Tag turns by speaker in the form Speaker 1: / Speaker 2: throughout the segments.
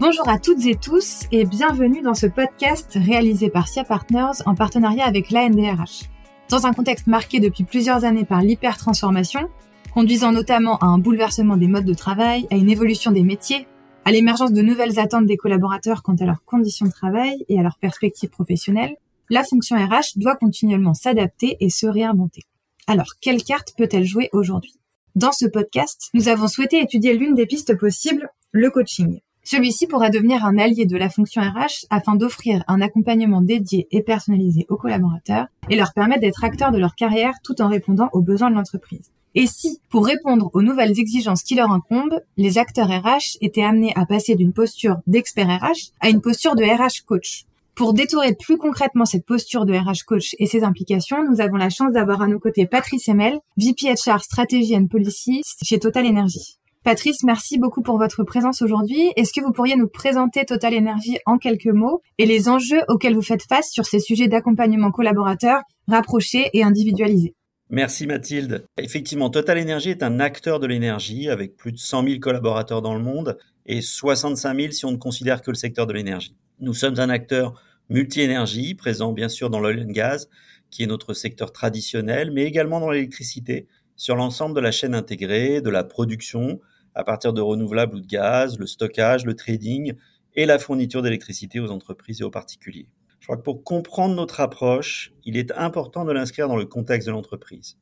Speaker 1: Bonjour à toutes et tous et bienvenue dans ce podcast réalisé par SIA Partners en partenariat avec l'ANDRH. Dans un contexte marqué depuis plusieurs années par l'hypertransformation, conduisant notamment à un bouleversement des modes de travail, à une évolution des métiers, à l'émergence de nouvelles attentes des collaborateurs quant à leurs conditions de travail et à leurs perspectives professionnelles, la fonction RH doit continuellement s'adapter et se réinventer. Alors, quelle carte peut-elle jouer aujourd'hui? Dans ce podcast, nous avons souhaité étudier l'une des pistes possibles, le coaching. Celui-ci pourra devenir un allié de la fonction RH afin d'offrir un accompagnement dédié et personnalisé aux collaborateurs et leur permettre d'être acteurs de leur carrière tout en répondant aux besoins de l'entreprise. Et si, pour répondre aux nouvelles exigences qui leur incombent, les acteurs RH étaient amenés à passer d'une posture d'expert RH à une posture de RH coach Pour détourer plus concrètement cette posture de RH coach et ses implications, nous avons la chance d'avoir à nos côtés Patrice Emel, VP HR Strategy and Policy chez Total Energy. Patrice, merci beaucoup pour votre présence aujourd'hui. Est-ce que vous pourriez nous présenter Total Energy en quelques mots et les enjeux auxquels vous faites face sur ces sujets d'accompagnement collaborateur rapprochés et individualisés?
Speaker 2: Merci Mathilde. Effectivement, Total Energy est un acteur de l'énergie avec plus de 100 000 collaborateurs dans le monde et 65 000 si on ne considère que le secteur de l'énergie. Nous sommes un acteur multi-énergie, présent bien sûr dans l'oil and gas, qui est notre secteur traditionnel, mais également dans l'électricité, sur l'ensemble de la chaîne intégrée, de la production, à partir de renouvelables ou de gaz, le stockage, le trading et la fourniture d'électricité aux entreprises et aux particuliers. Je crois que pour comprendre notre approche, il est important de l'inscrire dans le contexte de l'entreprise.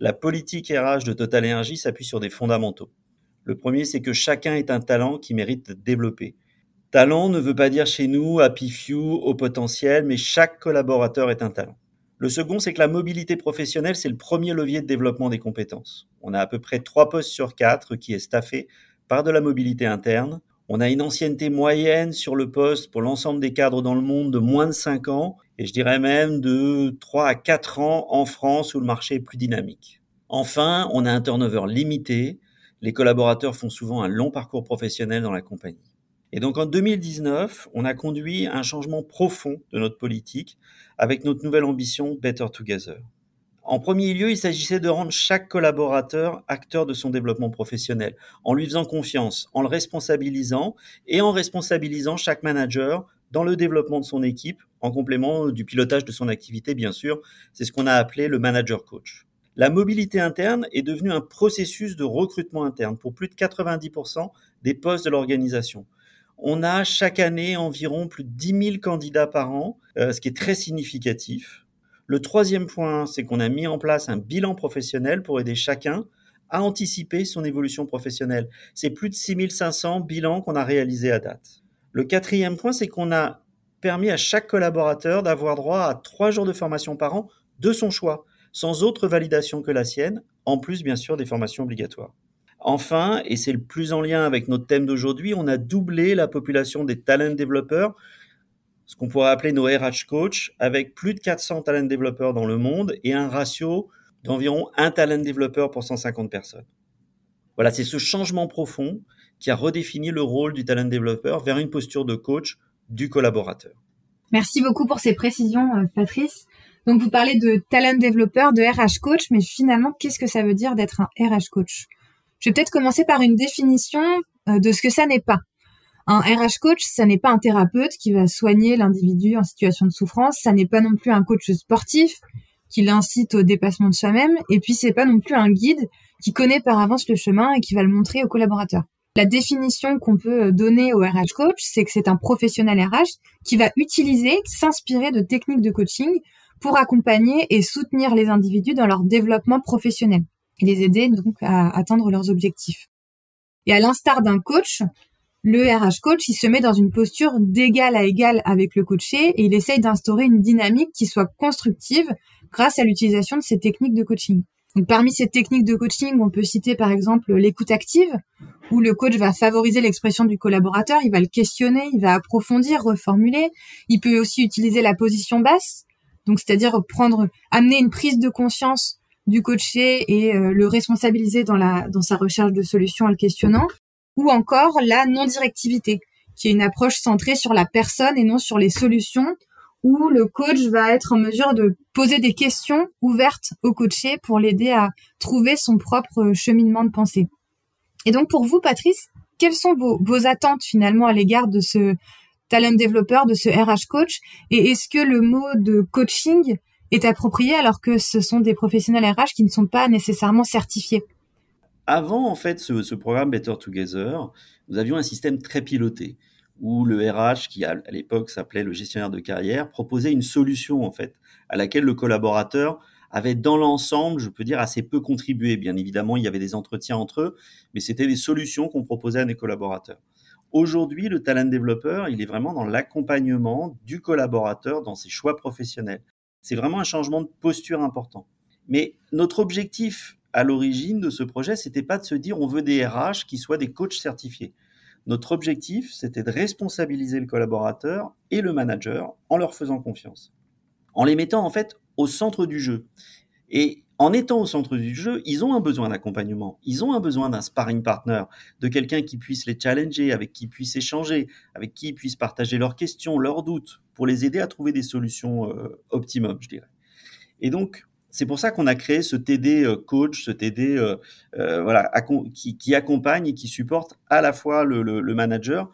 Speaker 2: La politique RH de Total Energy s'appuie sur des fondamentaux. Le premier, c'est que chacun est un talent qui mérite d'être développé. Talent ne veut pas dire chez nous happy few au potentiel, mais chaque collaborateur est un talent. Le second, c'est que la mobilité professionnelle, c'est le premier levier de développement des compétences. On a à peu près trois postes sur quatre qui est staffé par de la mobilité interne. On a une ancienneté moyenne sur le poste pour l'ensemble des cadres dans le monde de moins de 5 ans et je dirais même de 3 à 4 ans en France où le marché est plus dynamique. Enfin, on a un turnover limité. Les collaborateurs font souvent un long parcours professionnel dans la compagnie. Et donc en 2019, on a conduit un changement profond de notre politique avec notre nouvelle ambition Better Together. En premier lieu, il s'agissait de rendre chaque collaborateur acteur de son développement professionnel, en lui faisant confiance, en le responsabilisant et en responsabilisant chaque manager dans le développement de son équipe, en complément du pilotage de son activité, bien sûr. C'est ce qu'on a appelé le manager coach. La mobilité interne est devenue un processus de recrutement interne pour plus de 90% des postes de l'organisation on a chaque année environ plus de 10 000 candidats par an, euh, ce qui est très significatif. Le troisième point, c'est qu'on a mis en place un bilan professionnel pour aider chacun à anticiper son évolution professionnelle. C'est plus de 6500 bilans qu'on a réalisés à date. Le quatrième point, c'est qu'on a permis à chaque collaborateur d'avoir droit à trois jours de formation par an de son choix, sans autre validation que la sienne, en plus bien sûr des formations obligatoires. Enfin, et c'est le plus en lien avec notre thème d'aujourd'hui, on a doublé la population des talent développeurs, ce qu'on pourrait appeler nos RH coach, avec plus de 400 talent développeurs dans le monde et un ratio d'environ un talent développeur pour 150 personnes. Voilà, c'est ce changement profond qui a redéfini le rôle du talent développeur vers une posture de coach du collaborateur.
Speaker 1: Merci beaucoup pour ces précisions, euh, Patrice. Donc, vous parlez de talent développeur, de RH coach, mais finalement, qu'est-ce que ça veut dire d'être un RH coach? Je vais peut-être commencer par une définition euh, de ce que ça n'est pas. Un RH coach, ça n'est pas un thérapeute qui va soigner l'individu en situation de souffrance, ça n'est pas non plus un coach sportif qui l'incite au dépassement de soi-même, et puis c'est pas non plus un guide qui connaît par avance le chemin et qui va le montrer aux collaborateurs. La définition qu'on peut donner au RH coach, c'est que c'est un professionnel RH qui va utiliser, s'inspirer de techniques de coaching pour accompagner et soutenir les individus dans leur développement professionnel et les aider donc à atteindre leurs objectifs. Et à l'instar d'un coach, le RH coach, il se met dans une posture d'égal à égal avec le coaché et il essaye d'instaurer une dynamique qui soit constructive grâce à l'utilisation de ces techniques de coaching. Parmi ces techniques de coaching, on peut citer par exemple l'écoute active, où le coach va favoriser l'expression du collaborateur, il va le questionner, il va approfondir, reformuler. Il peut aussi utiliser la position basse, donc c'est-à-dire prendre, amener une prise de conscience du coacher et euh, le responsabiliser dans, la, dans sa recherche de solutions en le questionnant, ou encore la non-directivité, qui est une approche centrée sur la personne et non sur les solutions, où le coach va être en mesure de poser des questions ouvertes au coaché pour l'aider à trouver son propre cheminement de pensée. Et donc pour vous, Patrice, quelles sont vos, vos attentes finalement à l'égard de ce talent développeur, de ce RH coach? Et est-ce que le mot de coaching est approprié alors que ce sont des professionnels RH qui ne sont pas nécessairement certifiés
Speaker 2: Avant, en fait, ce, ce, programme Better Together, nous avions un système très piloté où le RH, qui à l'époque s'appelait le gestionnaire de carrière, proposait une solution, en fait, à laquelle le collaborateur avait dans l'ensemble, je peux dire, assez peu contribué. Bien évidemment, il y avait des entretiens entre eux, mais c'était des solutions qu'on proposait à nos collaborateurs. Aujourd'hui, le talent développeur, il est vraiment dans l'accompagnement du collaborateur dans ses choix professionnels. C'est vraiment un changement de posture important. Mais notre objectif à l'origine de ce projet, c'était pas de se dire on veut des RH qui soient des coachs certifiés. Notre objectif, c'était de responsabiliser le collaborateur et le manager en leur faisant confiance, en les mettant en fait au centre du jeu. Et en étant au centre du jeu, ils ont un besoin d'accompagnement, ils ont un besoin d'un sparring partner, de quelqu'un qui puisse les challenger, avec qui puisse échanger, avec qui ils puissent partager leurs questions, leurs doutes, pour les aider à trouver des solutions euh, optimum, je dirais. Et donc, c'est pour ça qu'on a créé ce TD euh, coach, ce TD euh, euh, qui, accompagne et qui supporte à la fois le, le, manager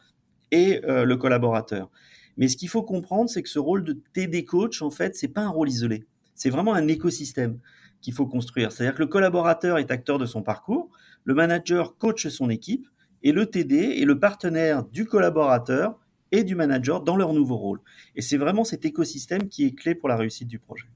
Speaker 2: et le collaborateur. Mais ce qu'il faut comprendre, c'est que ce rôle de TD coach, en fait, c'est pas un rôle isolé. C'est vraiment un écosystème qu'il faut construire. C'est-à-dire que le collaborateur est acteur de son parcours, le manager coach son équipe, et le TD est le partenaire du collaborateur et du manager dans leur nouveau rôle. Et c'est vraiment cet écosystème qui est clé pour la réussite du projet.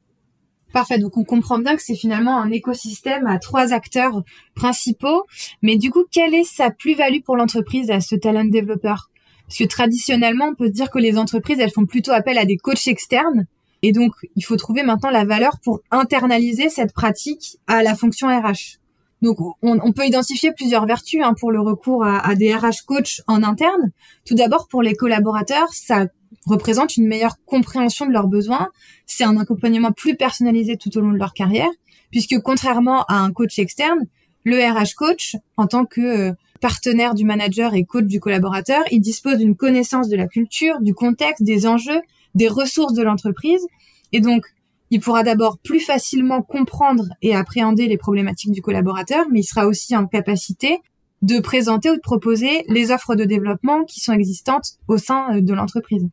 Speaker 1: Parfait. Donc on comprend bien que c'est finalement un écosystème à trois acteurs principaux. Mais du coup, quelle est sa plus-value pour l'entreprise à ce talent développeur Parce que traditionnellement, on peut dire que les entreprises, elles font plutôt appel à des coachs externes. Et donc, il faut trouver maintenant la valeur pour internaliser cette pratique à la fonction RH. Donc, on, peut identifier plusieurs vertus hein, pour le recours à, à des RH coachs en interne. Tout d'abord, pour les collaborateurs, ça représente une meilleure compréhension de leurs besoins. C'est un accompagnement plus personnalisé tout au long de leur carrière, puisque contrairement à un coach externe, le RH coach, en tant que euh, partenaire du manager et coach du collaborateur, il dispose d'une connaissance de la culture, du contexte, des enjeux, des ressources de l'entreprise. Et donc, il pourra d'abord plus facilement comprendre et appréhender les problématiques du collaborateur, mais il sera aussi en capacité de présenter ou de proposer les offres de développement qui sont existantes au sein euh, de l'entreprise.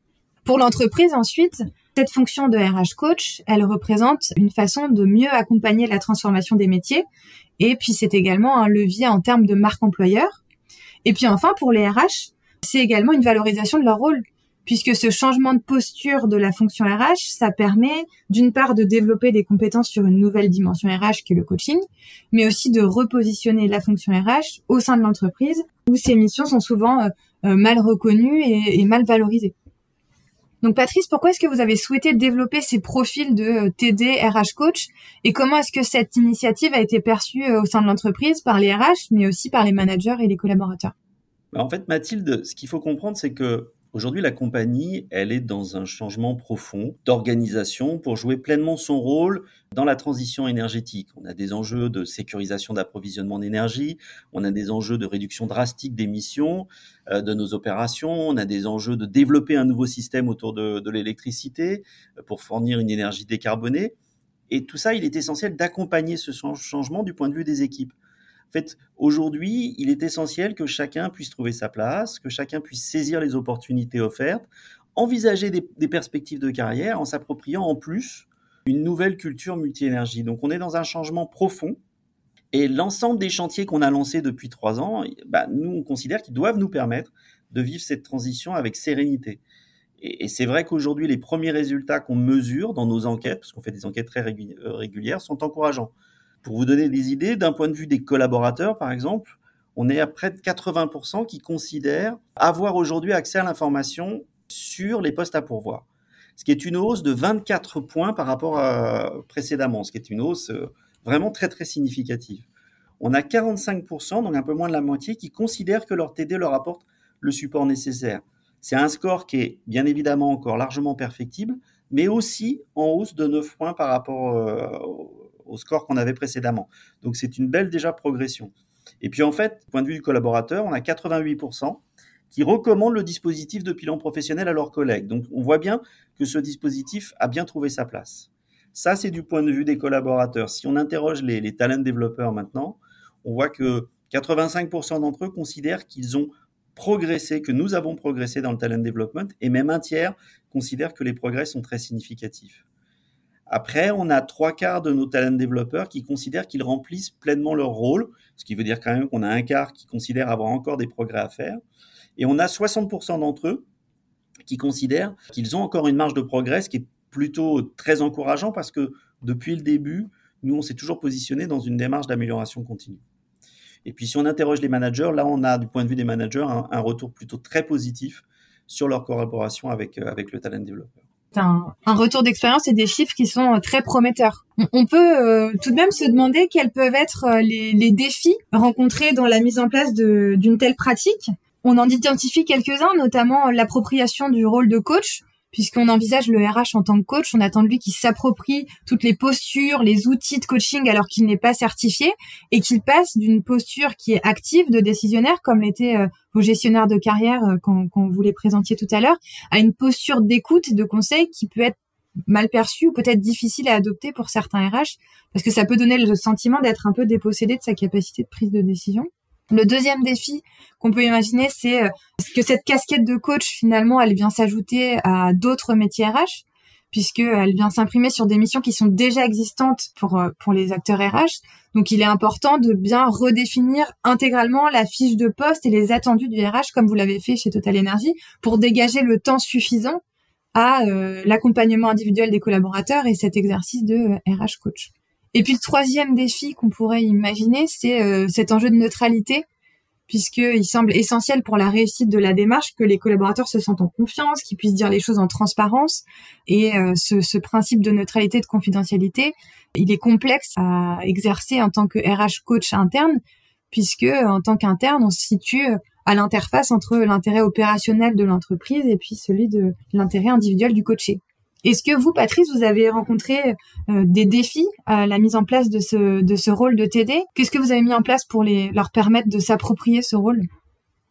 Speaker 1: Pour l'entreprise, ensuite, cette fonction de RH coach, elle représente une façon de mieux accompagner la transformation des métiers. Et puis, c'est également un levier en termes de marque employeur. Et puis, enfin, pour les RH, c'est également une valorisation de leur rôle puisque ce changement de posture de la fonction RH, ça permet d'une part de développer des compétences sur une nouvelle dimension RH qui est le coaching, mais aussi de repositionner la fonction RH au sein de l'entreprise où ces missions sont souvent euh, euh, mal reconnues et, mal valorisées. Donc Patrice, pourquoi est-ce que vous avez souhaité développer ces profils de euh, TD RH coach et comment est-ce que cette initiative a été perçue au sein de l'entreprise par les RH mais aussi par les managers et les collaborateurs?
Speaker 2: Bah, En fait Mathilde, ce qu'il faut comprendre c'est que Aujourd'hui, la compagnie, elle est dans un changement profond d'organisation pour jouer pleinement son rôle dans la transition énergétique. On a des enjeux de sécurisation d'approvisionnement d'énergie, on a des enjeux de réduction drastique d'émissions euh, de nos opérations, on a des enjeux de développer un nouveau système autour de, l'électricité euh, pour fournir une énergie décarbonée. Et tout ça, il est essentiel d'accompagner ce changement du point de vue des équipes. En fait, aujourd'hui, il est essentiel que chacun puisse trouver sa place, que chacun puisse saisir les opportunités offertes, envisager des, perspectives de carrière en s'appropriant en plus une nouvelle culture multi-énergie. Donc on est dans un changement profond et l'ensemble des chantiers qu'on a lancés depuis trois ans, bah, nous, on considère qu'ils doivent nous permettre de vivre cette transition avec sérénité. Et, et c'est vrai qu'aujourd'hui, les premiers résultats qu'on mesure dans nos enquêtes, parce qu'on fait des enquêtes très régulières, sont encourageants. Pour vous donner des idées, d'un point de vue des collaborateurs, par exemple, on est à près de 80% qui considèrent avoir aujourd'hui accès à l'information sur les postes à pourvoir. Ce qui est une hausse de 24 points par rapport à précédemment, ce qui est une hausse euh, vraiment très très significative. On a 45%, donc un peu moins de la moitié, qui considèrent que leur TD leur apporte le support nécessaire. C'est un score qui est bien évidemment encore largement perfectible, mais aussi en hausse de 9 points par rapport euh, au score qu'on avait précédemment. Donc c'est une belle déjà progression. Et puis en fait, point de vue du collaborateur, on a 88% qui recommandent le dispositif de bilan professionnel à leurs collègues. Donc on voit bien que ce dispositif a bien trouvé sa place. Ça, c'est du point de vue des collaborateurs. Si on interroge les, les talent développeurs maintenant, on voit que 85% d'entre eux considèrent qu'ils ont progressé, que nous avons progressé dans le talent development, et même un tiers considère que les progrès sont très significatifs. Après, on a trois quarts de nos talent développeurs qui considèrent qu'ils remplissent pleinement leur rôle, ce qui veut dire quand même qu'on a un quart qui considère avoir encore des progrès à faire. Et on a 60% d'entre eux qui considèrent qu'ils ont encore une marge de progrès, ce qui est plutôt très encourageant parce que depuis le début, nous, on s'est toujours positionné dans une démarche d'amélioration continue. Et puis, si on interroge les managers, là, on a, du point de vue des managers, un, retour plutôt très positif sur leur collaboration avec, euh, avec le talent développeur.
Speaker 1: Un, retour d'expérience et des chiffres qui sont euh, très prometteurs. On peut euh, tout de même se demander quels peuvent être les, les défis rencontrés dans la mise en place d'une telle pratique. On en identifie quelques-uns, notamment l'appropriation du rôle de coach, puisqu'on envisage le RH en tant que coach, on attend de lui qu'il s'approprie toutes les postures, les outils de coaching alors qu'il n'est pas certifié et qu'il passe d'une posture qui est active de décisionnaire, comme l'étaient euh, vos gestionnaires de carrière euh, quand, quand, vous les présentiez tout à l'heure, à une posture d'écoute de conseil qui peut être mal perçue ou peut-être difficile à adopter pour certains RH, parce que ça peut donner le sentiment d'être un peu dépossédé de sa capacité de prise de décision. Le deuxième défi qu'on peut imaginer, c'est euh, que cette casquette de coach, finalement, elle vient s'ajouter à d'autres métiers RH, puisqu'elle vient s'imprimer sur des missions qui sont déjà existantes pour, euh, pour les acteurs RH. Donc, il est important de bien redéfinir intégralement la fiche de poste et les attendus du RH, comme vous l'avez fait chez Total Energy, pour dégager le temps suffisant à euh, l'accompagnement individuel des collaborateurs et cet exercice de RH coach. Et puis le troisième défi qu'on pourrait imaginer, c'est euh, cet enjeu de neutralité, puisqu'il semble essentiel pour la réussite de la démarche que les collaborateurs se sentent en confiance, qu'ils puissent dire les choses en transparence. Et euh, ce, ce, principe de neutralité, de confidentialité, il est complexe à exercer en tant que RH coach interne, puisque en tant qu'interne, on se situe à l'interface entre l'intérêt opérationnel de l'entreprise et puis celui de l'intérêt individuel du coaché. Est-ce que vous, Patrice, vous avez rencontré euh, des défis à la mise en place de ce, de ce rôle de TD Qu'est-ce que vous avez mis en place pour leur permettre de s'approprier ce rôle?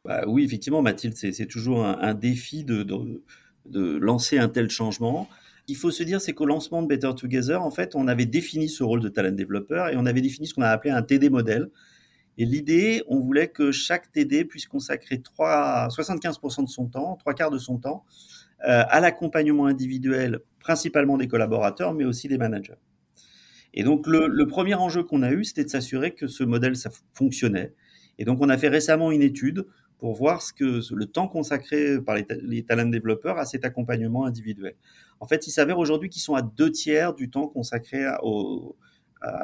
Speaker 2: Bah, Oui, effectivement, Mathilde, c'est toujours un, défi de, de, de, lancer un tel changement. Il faut se dire, c'est qu'au lancement de Better Together, en fait, on avait défini ce rôle de talent développeur et on avait défini ce qu'on a appelé un TD modèle. Et l'idée, on voulait que chaque TD puisse consacrer 3, 75% de son temps, trois quarts de son temps, à l'accompagnement individuel, principalement des collaborateurs, mais aussi des managers. Et donc le, premier enjeu qu'on a eu, c'était de s'assurer que ce modèle ça fonctionnait. Et donc on a fait récemment une étude pour voir ce que le temps consacré par les, talents développeurs à cet accompagnement individuel. En fait, il s'avère aujourd'hui qu'ils sont à deux tiers du temps consacré à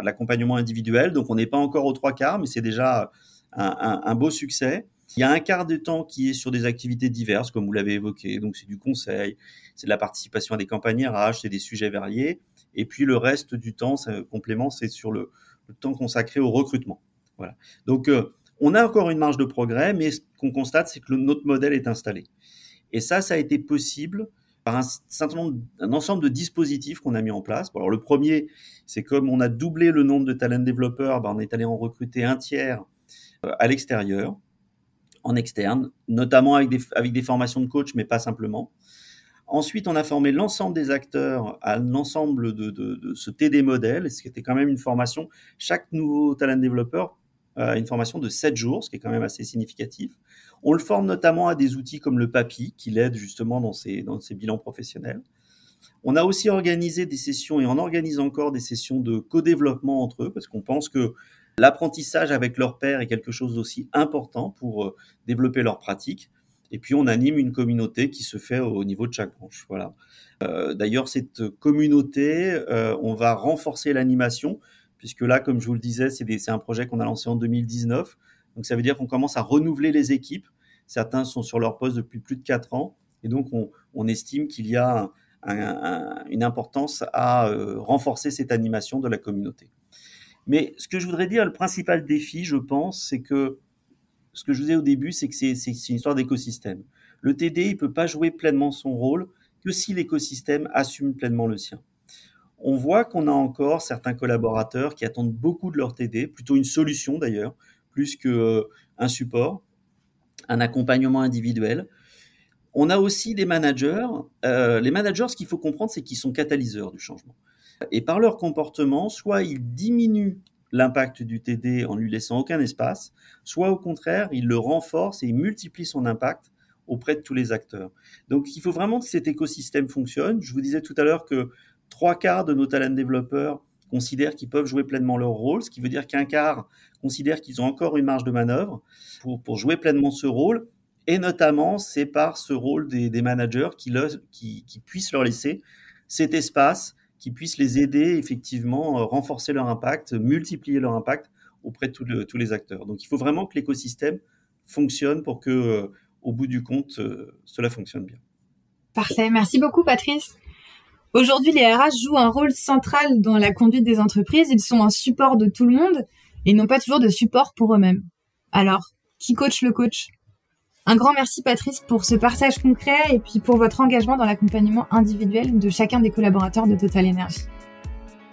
Speaker 2: l'accompagnement individuel. Donc on n'est pas encore aux trois quarts, mais c'est déjà un, beau succès. Il y a un quart de temps qui est sur des activités diverses, comme vous l'avez évoqué. Donc, c'est du conseil, c'est de la participation à des campagnes RH, c'est des sujets variés. Et puis, le reste du temps, ça, complément, c'est sur le, temps consacré au recrutement. Voilà. Donc, euh, on a encore une marge de progrès, mais ce qu'on constate, c'est que notre modèle est installé. Et ça, ça a été possible par un un ensemble de dispositifs qu'on a mis en place. alors, le premier, c'est comme on a doublé le nombre de talent développeurs, ben, on est allé en recruter un tiers euh, à l'extérieur en externe, notamment avec des, avec des formations de coach, mais pas simplement. Ensuite, on a formé l'ensemble des acteurs à l'ensemble de, ce TD modèle, ce qui était quand même une formation. Chaque nouveau talent développeur a une formation de 7 jours, ce qui est quand même assez significatif. On le forme notamment à des outils comme le PAPI, qui l'aide justement dans ses, dans ses bilans professionnels. On a aussi organisé des sessions, et on organise encore des sessions de co-développement entre eux, parce qu'on pense que L'apprentissage avec leur père est quelque chose d'aussi important pour euh, développer leur pratique. Et puis on anime une communauté qui se fait au niveau de chaque branche. Voilà. Euh, d'ailleurs, cette communauté, euh, on va renforcer l'animation, puisque là, comme je vous le disais, c'est un projet qu'on a lancé en 2019. Donc ça veut dire qu'on commence à renouveler les équipes. Certains sont sur leur poste depuis plus de 4 ans. Et donc on, estime qu'il y a une importance à renforcer cette animation de la communauté. Mais ce que je voudrais dire, le principal défi, je pense, c'est que ce que je vous ai au début, c'est que c'est une histoire d'écosystème. Le TD, il peut pas jouer pleinement son rôle que si l'écosystème assume pleinement le sien. On voit qu'on a encore certains collaborateurs qui attendent beaucoup de leur TD, plutôt une solution d'ailleurs, plus qu'un euh, support, un accompagnement individuel. On a aussi des managers. Euh, les managers, ce qu'il faut comprendre, c'est qu'ils sont catalyseurs du changement. Et par leur comportement, soit ils diminuent l'impact du TD en lui laissant aucun espace, soit au contraire, il le renforce et il multiplie son impact auprès de tous les acteurs. Donc il faut vraiment que cet écosystème fonctionne. Je vous disais tout à l'heure que trois quarts de nos talents développeurs considèrent qu'ils peuvent jouer pleinement leur rôle, ce qui veut dire qu'un quart considère qu'ils ont encore une marge de manœuvre pour, jouer pleinement ce rôle. Et notamment, c'est par ce rôle des, managers qui, qui, puissent leur laisser cet espace, qui puissent les aider effectivement, euh, renforcer leur impact, multiplier leur impact auprès de tous les acteurs. Donc il faut vraiment que l'écosystème fonctionne pour que, euh, au bout du compte, euh, cela fonctionne bien.
Speaker 1: Parfait, merci beaucoup Patrice. Aujourd'hui, les RH jouent un rôle central dans la conduite des entreprises. Ils sont un support de tout le monde et n'ont pas toujours de support pour eux-mêmes. Alors, qui coach le coach? Un grand merci Patrice pour ce partage concret et puis pour votre engagement dans l'accompagnement individuel de chacun des collaborateurs de Total Energy.